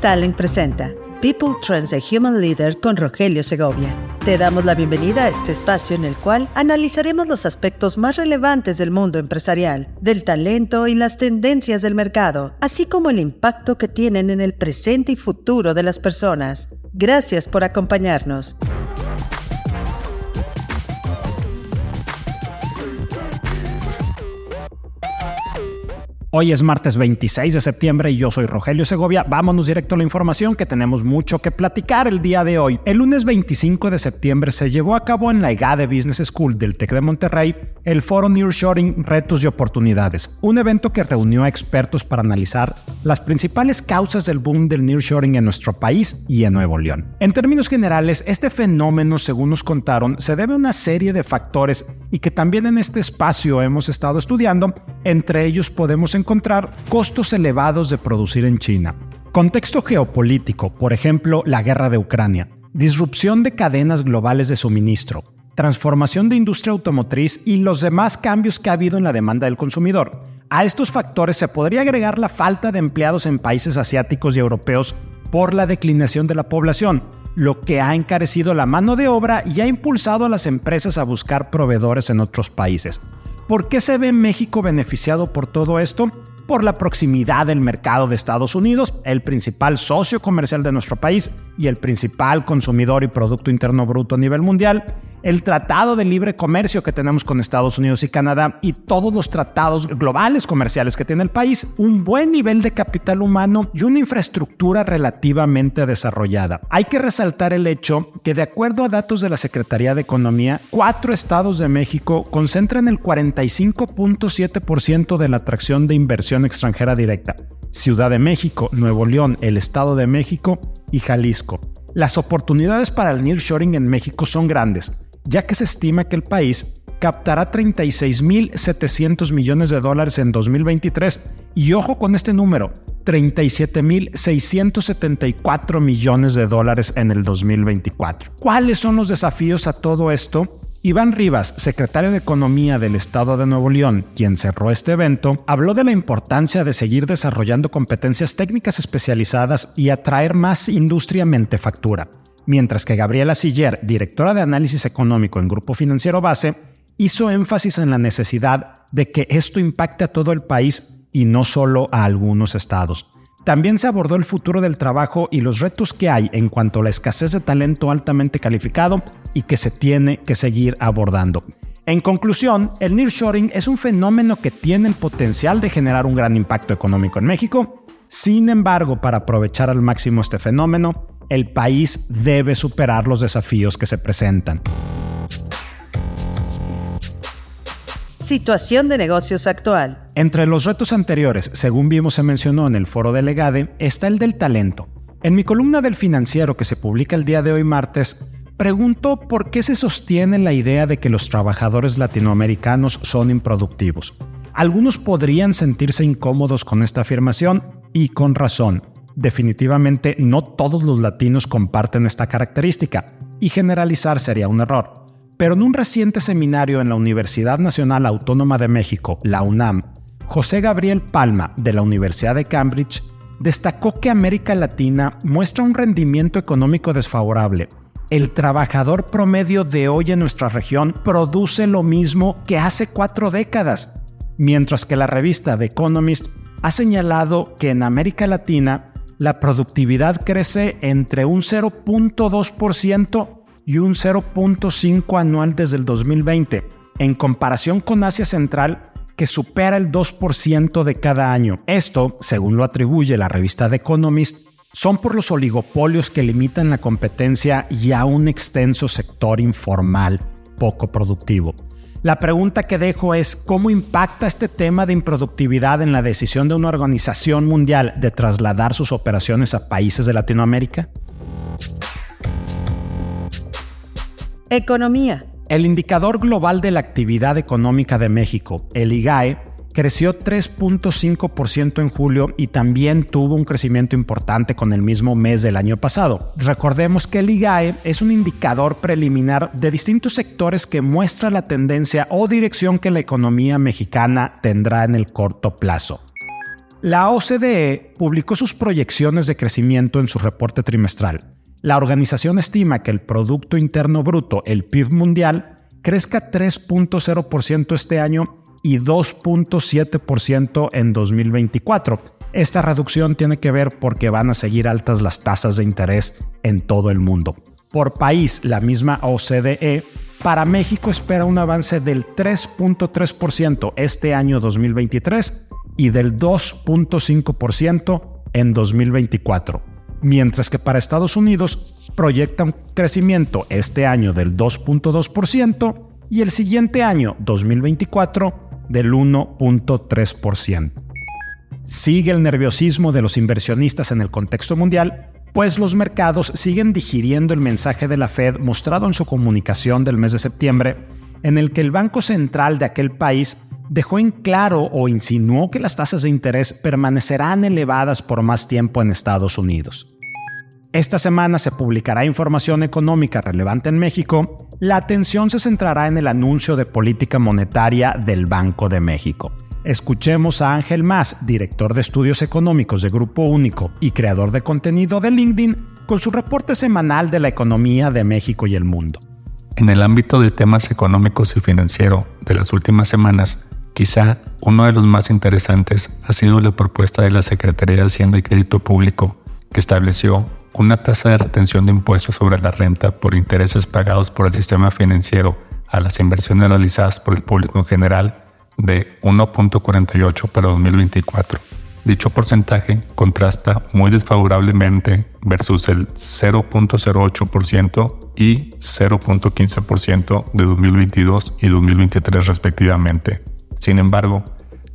Talent presenta People Trends a Human Leader con Rogelio Segovia. Te damos la bienvenida a este espacio en el cual analizaremos los aspectos más relevantes del mundo empresarial, del talento y las tendencias del mercado, así como el impacto que tienen en el presente y futuro de las personas. Gracias por acompañarnos. Hoy es martes 26 de septiembre y yo soy Rogelio Segovia. Vámonos directo a la información que tenemos mucho que platicar el día de hoy. El lunes 25 de septiembre se llevó a cabo en la EGADE Business School del TEC de Monterrey el foro Nearshoring Retos y Oportunidades, un evento que reunió a expertos para analizar las principales causas del boom del nearshoring en nuestro país y en Nuevo León. En términos generales, este fenómeno, según nos contaron, se debe a una serie de factores y que también en este espacio hemos estado estudiando. Entre ellos podemos costos elevados de producir en China, contexto geopolítico, por ejemplo, la guerra de Ucrania, disrupción de cadenas globales de suministro, transformación de industria automotriz y los demás cambios que ha habido en la demanda del consumidor. A estos factores se podría agregar la falta de empleados en países asiáticos y europeos por la declinación de la población, lo que ha encarecido la mano de obra y ha impulsado a las empresas a buscar proveedores en otros países. ¿Por qué se ve México beneficiado por todo esto? Por la proximidad del mercado de Estados Unidos, el principal socio comercial de nuestro país y el principal consumidor y Producto Interno Bruto a nivel mundial, el tratado de libre comercio que tenemos con Estados Unidos y Canadá y todos los tratados globales comerciales que tiene el país, un buen nivel de capital humano y una infraestructura relativamente desarrollada. Hay que resaltar el hecho que de acuerdo a datos de la Secretaría de Economía, cuatro estados de México concentran el 45.7% de la atracción de inversión extranjera directa. Ciudad de México, Nuevo León, el Estado de México y Jalisco. Las oportunidades para el nearshoring en México son grandes, ya que se estima que el país captará 36.700 millones de dólares en 2023 y ojo con este número, 37.674 millones de dólares en el 2024. ¿Cuáles son los desafíos a todo esto? Iván Rivas, secretario de Economía del Estado de Nuevo León, quien cerró este evento, habló de la importancia de seguir desarrollando competencias técnicas especializadas y atraer más industria mentefactura, mientras que Gabriela Siller, directora de análisis económico en Grupo Financiero Base, hizo énfasis en la necesidad de que esto impacte a todo el país y no solo a algunos estados. También se abordó el futuro del trabajo y los retos que hay en cuanto a la escasez de talento altamente calificado y que se tiene que seguir abordando. En conclusión, el nearshoring es un fenómeno que tiene el potencial de generar un gran impacto económico en México. Sin embargo, para aprovechar al máximo este fenómeno, el país debe superar los desafíos que se presentan. Situación de negocios actual. Entre los retos anteriores, según vimos se mencionó en el foro de Legade, está el del talento. En mi columna del financiero que se publica el día de hoy martes, pregunto por qué se sostiene la idea de que los trabajadores latinoamericanos son improductivos. Algunos podrían sentirse incómodos con esta afirmación y con razón. Definitivamente no todos los latinos comparten esta característica y generalizar sería un error. Pero en un reciente seminario en la Universidad Nacional Autónoma de México, la UNAM, José Gabriel Palma, de la Universidad de Cambridge, destacó que América Latina muestra un rendimiento económico desfavorable. El trabajador promedio de hoy en nuestra región produce lo mismo que hace cuatro décadas, mientras que la revista The Economist ha señalado que en América Latina la productividad crece entre un 0.2% y un 0.5 anual desde el 2020, en comparación con Asia Central, que supera el 2% de cada año. Esto, según lo atribuye la revista The Economist, son por los oligopolios que limitan la competencia y a un extenso sector informal poco productivo. La pregunta que dejo es, ¿cómo impacta este tema de improductividad en la decisión de una organización mundial de trasladar sus operaciones a países de Latinoamérica? Economía. El indicador global de la actividad económica de México, el IGAE, creció 3.5% en julio y también tuvo un crecimiento importante con el mismo mes del año pasado. Recordemos que el IGAE es un indicador preliminar de distintos sectores que muestra la tendencia o dirección que la economía mexicana tendrá en el corto plazo. La OCDE publicó sus proyecciones de crecimiento en su reporte trimestral. La organización estima que el Producto Interno Bruto, el PIB mundial, crezca 3.0% este año y 2.7% en 2024. Esta reducción tiene que ver porque van a seguir altas las tasas de interés en todo el mundo. Por país, la misma OCDE para México espera un avance del 3.3% este año 2023 y del 2.5% en 2024, mientras que para Estados Unidos proyecta un crecimiento este año del 2.2% y el siguiente año 2024 del 1.3%. Sigue el nerviosismo de los inversionistas en el contexto mundial, pues los mercados siguen digiriendo el mensaje de la Fed mostrado en su comunicación del mes de septiembre, en el que el Banco Central de aquel país dejó en claro o insinuó que las tasas de interés permanecerán elevadas por más tiempo en Estados Unidos. Esta semana se publicará información económica relevante en México. La atención se centrará en el anuncio de política monetaria del Banco de México. Escuchemos a Ángel Más, director de estudios económicos de Grupo Único y creador de contenido de LinkedIn, con su reporte semanal de la economía de México y el mundo. En el ámbito de temas económicos y financieros de las últimas semanas, Quizá uno de los más interesantes ha sido la propuesta de la Secretaría de Hacienda y Crédito Público, que estableció una tasa de retención de impuestos sobre la renta por intereses pagados por el sistema financiero a las inversiones realizadas por el público en general de 1.48 para 2024. Dicho porcentaje contrasta muy desfavorablemente versus el 0.08% y 0.15% de 2022 y 2023 respectivamente. Sin embargo,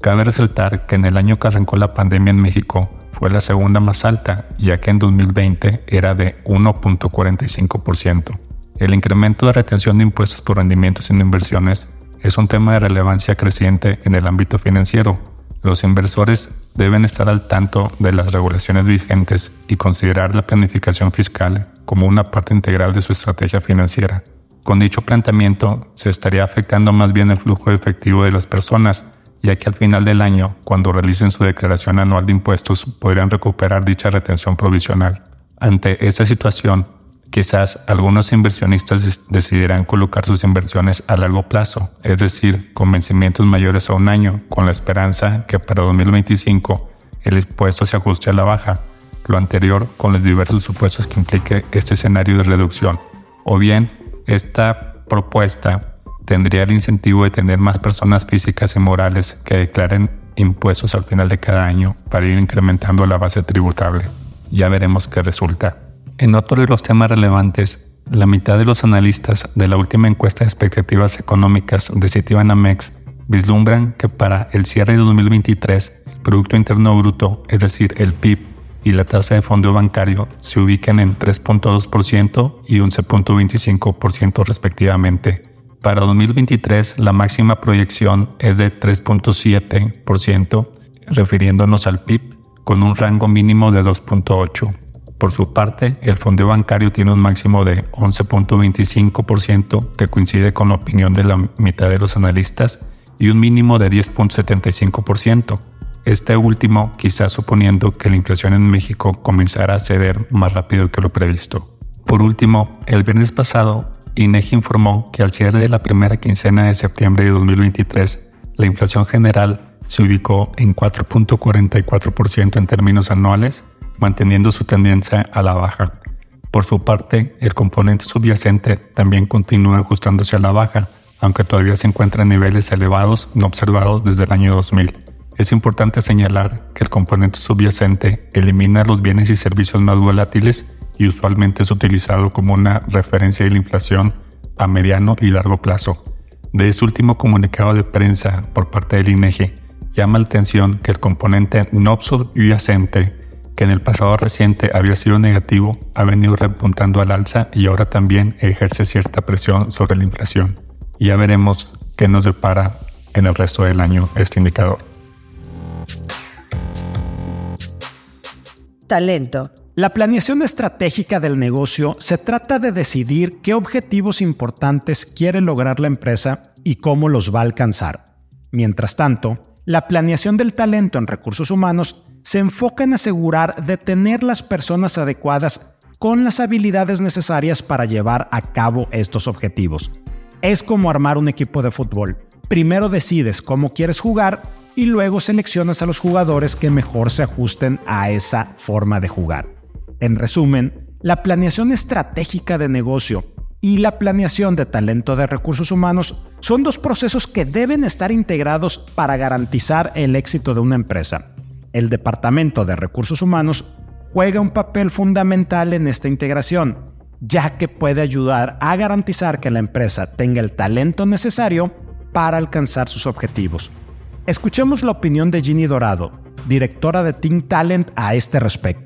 cabe resaltar que en el año que arrancó la pandemia en México fue la segunda más alta, ya que en 2020 era de 1.45%. El incremento de retención de impuestos por rendimientos en inversiones es un tema de relevancia creciente en el ámbito financiero. Los inversores deben estar al tanto de las regulaciones vigentes y considerar la planificación fiscal como una parte integral de su estrategia financiera. Con dicho planteamiento se estaría afectando más bien el flujo efectivo de las personas, ya que al final del año, cuando realicen su declaración anual de impuestos, podrían recuperar dicha retención provisional. Ante esta situación, quizás algunos inversionistas decidirán colocar sus inversiones a largo plazo, es decir, con vencimientos mayores a un año, con la esperanza que para 2025 el impuesto se ajuste a la baja, lo anterior con los diversos supuestos que implique este escenario de reducción, o bien esta propuesta tendría el incentivo de tener más personas físicas y morales que declaren impuestos al final de cada año para ir incrementando la base tributable. Ya veremos qué resulta. En otro de los temas relevantes, la mitad de los analistas de la última encuesta de expectativas económicas de Citibanamex vislumbran que para el cierre de 2023 el Producto Interno Bruto, es decir, el PIB, y la tasa de fondo bancario se ubican en 3.2% y 11.25% respectivamente. Para 2023 la máxima proyección es de 3.7%, refiriéndonos al PIB, con un rango mínimo de 2.8%. Por su parte, el fondo bancario tiene un máximo de 11.25%, que coincide con la opinión de la mitad de los analistas, y un mínimo de 10.75%. Este último quizás suponiendo que la inflación en México comenzara a ceder más rápido que lo previsto. Por último, el viernes pasado, INEGI informó que al cierre de la primera quincena de septiembre de 2023, la inflación general se ubicó en 4.44% en términos anuales, manteniendo su tendencia a la baja. Por su parte, el componente subyacente también continúa ajustándose a la baja, aunque todavía se encuentra en niveles elevados no observados desde el año 2000. Es importante señalar que el componente subyacente elimina los bienes y servicios más volátiles y usualmente es utilizado como una referencia de la inflación a mediano y largo plazo. De este último comunicado de prensa por parte del INEGI, llama la atención que el componente no subyacente, que en el pasado reciente había sido negativo, ha venido repuntando al alza y ahora también ejerce cierta presión sobre la inflación. Ya veremos qué nos depara en el resto del año este indicador. Talento. La planeación estratégica del negocio se trata de decidir qué objetivos importantes quiere lograr la empresa y cómo los va a alcanzar. Mientras tanto, la planeación del talento en recursos humanos se enfoca en asegurar de tener las personas adecuadas con las habilidades necesarias para llevar a cabo estos objetivos. Es como armar un equipo de fútbol. Primero decides cómo quieres jugar y luego seleccionas a los jugadores que mejor se ajusten a esa forma de jugar. En resumen, la planeación estratégica de negocio y la planeación de talento de recursos humanos son dos procesos que deben estar integrados para garantizar el éxito de una empresa. El Departamento de Recursos Humanos juega un papel fundamental en esta integración, ya que puede ayudar a garantizar que la empresa tenga el talento necesario para alcanzar sus objetivos. Escuchemos la opinión de Ginny Dorado, directora de Team Talent, a este respecto.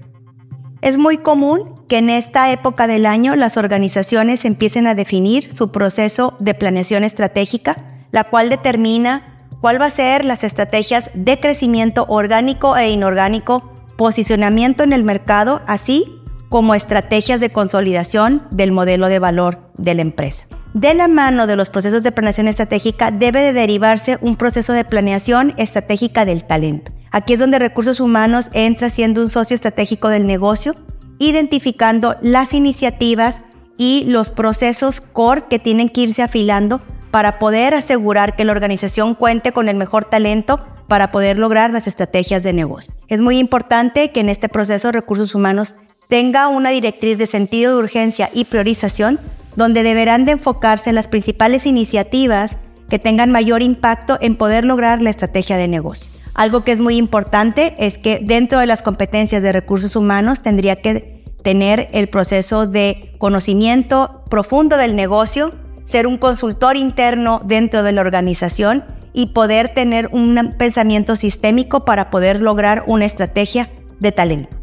Es muy común que en esta época del año las organizaciones empiecen a definir su proceso de planeación estratégica, la cual determina cuál va a ser las estrategias de crecimiento orgánico e inorgánico, posicionamiento en el mercado, así como estrategias de consolidación del modelo de valor de la empresa. De la mano de los procesos de planeación estratégica debe de derivarse un proceso de planeación estratégica del talento. Aquí es donde recursos humanos entra siendo un socio estratégico del negocio, identificando las iniciativas y los procesos core que tienen que irse afilando para poder asegurar que la organización cuente con el mejor talento para poder lograr las estrategias de negocio. Es muy importante que en este proceso recursos humanos tenga una directriz de sentido de urgencia y priorización donde deberán de enfocarse en las principales iniciativas que tengan mayor impacto en poder lograr la estrategia de negocio. Algo que es muy importante es que dentro de las competencias de recursos humanos tendría que tener el proceso de conocimiento profundo del negocio, ser un consultor interno dentro de la organización y poder tener un pensamiento sistémico para poder lograr una estrategia de talento.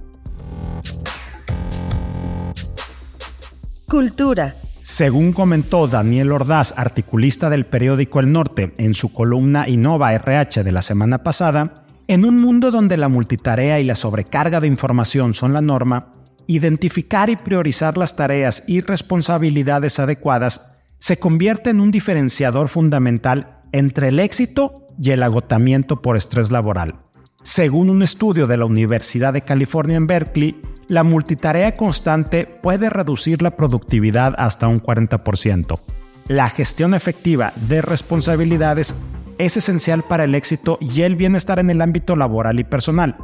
Cultura. Según comentó Daniel Ordaz, articulista del periódico El Norte, en su columna Innova RH de la semana pasada, en un mundo donde la multitarea y la sobrecarga de información son la norma, identificar y priorizar las tareas y responsabilidades adecuadas se convierte en un diferenciador fundamental entre el éxito y el agotamiento por estrés laboral. Según un estudio de la Universidad de California en Berkeley, la multitarea constante puede reducir la productividad hasta un 40%. La gestión efectiva de responsabilidades es esencial para el éxito y el bienestar en el ámbito laboral y personal.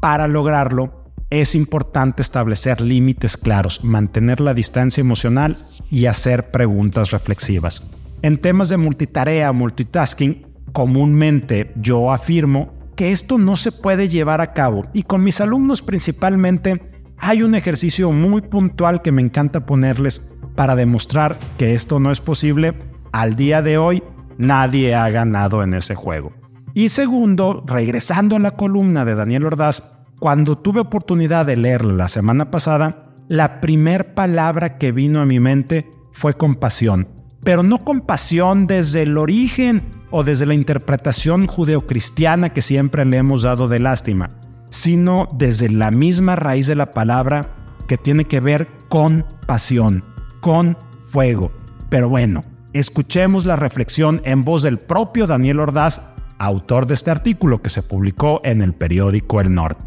Para lograrlo, es importante establecer límites claros, mantener la distancia emocional y hacer preguntas reflexivas. En temas de multitarea o multitasking, comúnmente yo afirmo que esto no se puede llevar a cabo y con mis alumnos principalmente hay un ejercicio muy puntual que me encanta ponerles para demostrar que esto no es posible. Al día de hoy, nadie ha ganado en ese juego. Y segundo, regresando a la columna de Daniel Ordaz, cuando tuve oportunidad de leerla la semana pasada, la primer palabra que vino a mi mente fue compasión. Pero no compasión desde el origen o desde la interpretación judeocristiana que siempre le hemos dado de lástima, sino desde la misma raíz de la palabra que tiene que ver con pasión, con fuego. Pero bueno, escuchemos la reflexión en voz del propio Daniel Ordaz, autor de este artículo que se publicó en el periódico El Norte.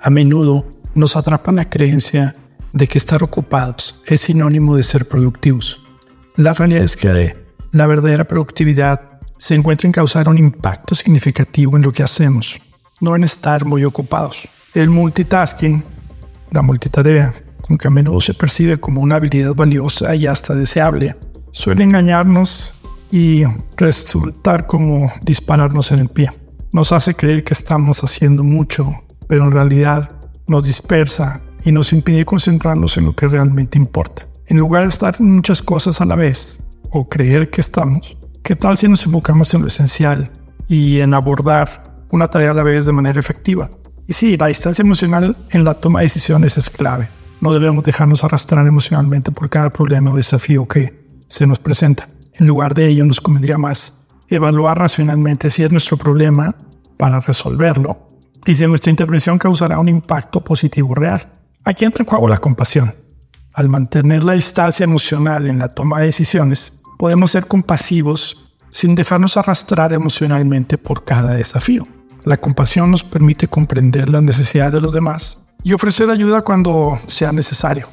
A menudo nos atrapa la creencia de que estar ocupados es sinónimo de ser productivos. La realidad es que la verdadera productividad se encuentra en causar un impacto significativo en lo que hacemos no en estar muy ocupados. El multitasking, la multitarea, aunque a menudo se percibe como una habilidad valiosa y hasta deseable, suele engañarnos y resultar como dispararnos en el pie. Nos hace creer que estamos haciendo mucho, pero en realidad nos dispersa y nos impide concentrarnos en lo que realmente importa. En lugar de estar en muchas cosas a la vez o creer que estamos, ¿qué tal si nos enfocamos en lo esencial y en abordar una tarea a la vez de manera efectiva. Y sí, la distancia emocional en la toma de decisiones es clave. No debemos dejarnos arrastrar emocionalmente por cada problema o desafío que se nos presenta. En lugar de ello, nos convendría más evaluar racionalmente si es nuestro problema para resolverlo y si nuestra intervención causará un impacto positivo real. Aquí entra en juego la compasión. Al mantener la distancia emocional en la toma de decisiones, podemos ser compasivos sin dejarnos arrastrar emocionalmente por cada desafío. La compasión nos permite comprender las necesidades de los demás y ofrecer ayuda cuando sea necesario.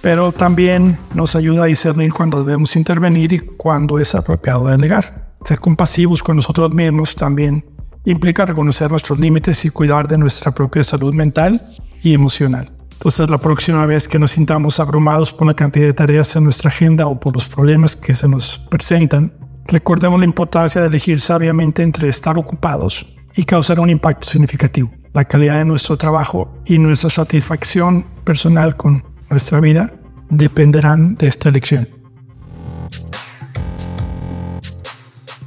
Pero también nos ayuda a discernir cuando debemos intervenir y cuando es apropiado delegar. Ser compasivos con nosotros mismos también implica reconocer nuestros límites y cuidar de nuestra propia salud mental y emocional. Entonces la próxima vez que nos sintamos abrumados por la cantidad de tareas en nuestra agenda o por los problemas que se nos presentan, recordemos la importancia de elegir sabiamente entre estar ocupados y causar un impacto significativo. La calidad de nuestro trabajo y nuestra satisfacción personal con nuestra vida dependerán de esta elección.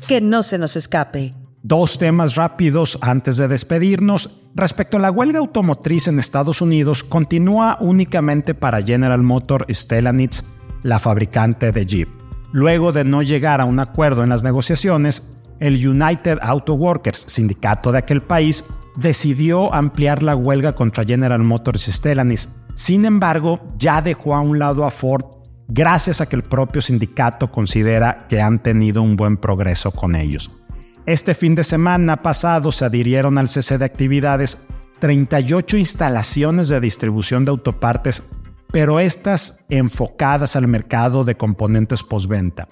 Que no se nos escape. Dos temas rápidos antes de despedirnos. Respecto a la huelga automotriz en Estados Unidos, continúa únicamente para General Motor Stellantis, la fabricante de Jeep. Luego de no llegar a un acuerdo en las negociaciones, el United Auto Workers, sindicato de aquel país, decidió ampliar la huelga contra General Motors y Stellantis. Sin embargo, ya dejó a un lado a Ford gracias a que el propio sindicato considera que han tenido un buen progreso con ellos. Este fin de semana pasado se adhirieron al cese de actividades 38 instalaciones de distribución de autopartes, pero estas enfocadas al mercado de componentes postventa.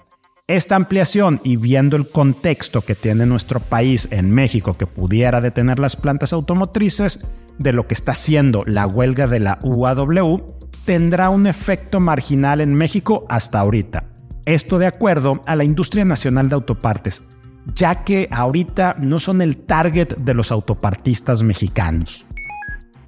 Esta ampliación y viendo el contexto que tiene nuestro país en México que pudiera detener las plantas automotrices de lo que está haciendo la huelga de la UAW, tendrá un efecto marginal en México hasta ahorita. Esto de acuerdo a la industria nacional de autopartes, ya que ahorita no son el target de los autopartistas mexicanos.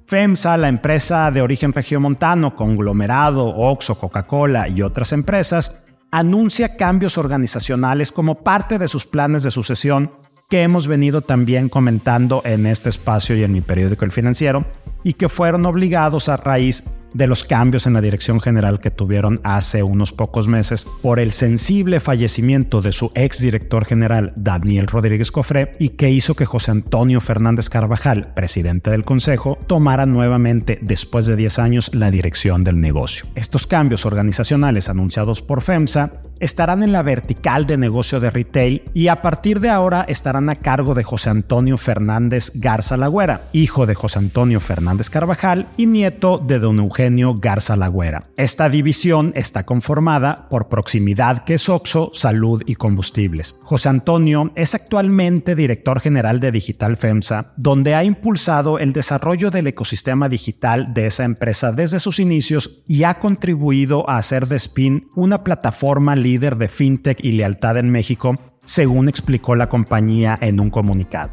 FEMSA, la empresa de origen regiomontano, conglomerado, Oxo, Coca-Cola y otras empresas, anuncia cambios organizacionales como parte de sus planes de sucesión que hemos venido también comentando en este espacio y en mi periódico El Financiero y que fueron obligados a raíz de los cambios en la dirección general que tuvieron hace unos pocos meses por el sensible fallecimiento de su ex director general Daniel Rodríguez Cofré y que hizo que José Antonio Fernández Carvajal, presidente del Consejo, tomara nuevamente después de 10 años la dirección del negocio. Estos cambios organizacionales anunciados por FEMSA estarán en la vertical de negocio de retail y a partir de ahora estarán a cargo de José Antonio Fernández Garza Lagüera, hijo de José Antonio Fernández Carvajal y nieto de don Eugenio Garza Lagüera. Esta división está conformada por Proximidad, que es Oxo, Salud y Combustibles. José Antonio es actualmente director general de Digital FEMSA, donde ha impulsado el desarrollo del ecosistema digital de esa empresa desde sus inicios y ha contribuido a hacer de Spin una plataforma líder de fintech y lealtad en México, según explicó la compañía en un comunicado.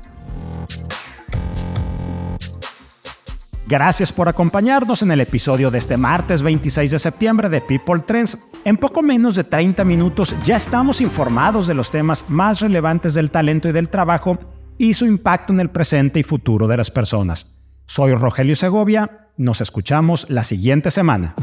Gracias por acompañarnos en el episodio de este martes 26 de septiembre de People Trends. En poco menos de 30 minutos ya estamos informados de los temas más relevantes del talento y del trabajo y su impacto en el presente y futuro de las personas. Soy Rogelio Segovia, nos escuchamos la siguiente semana.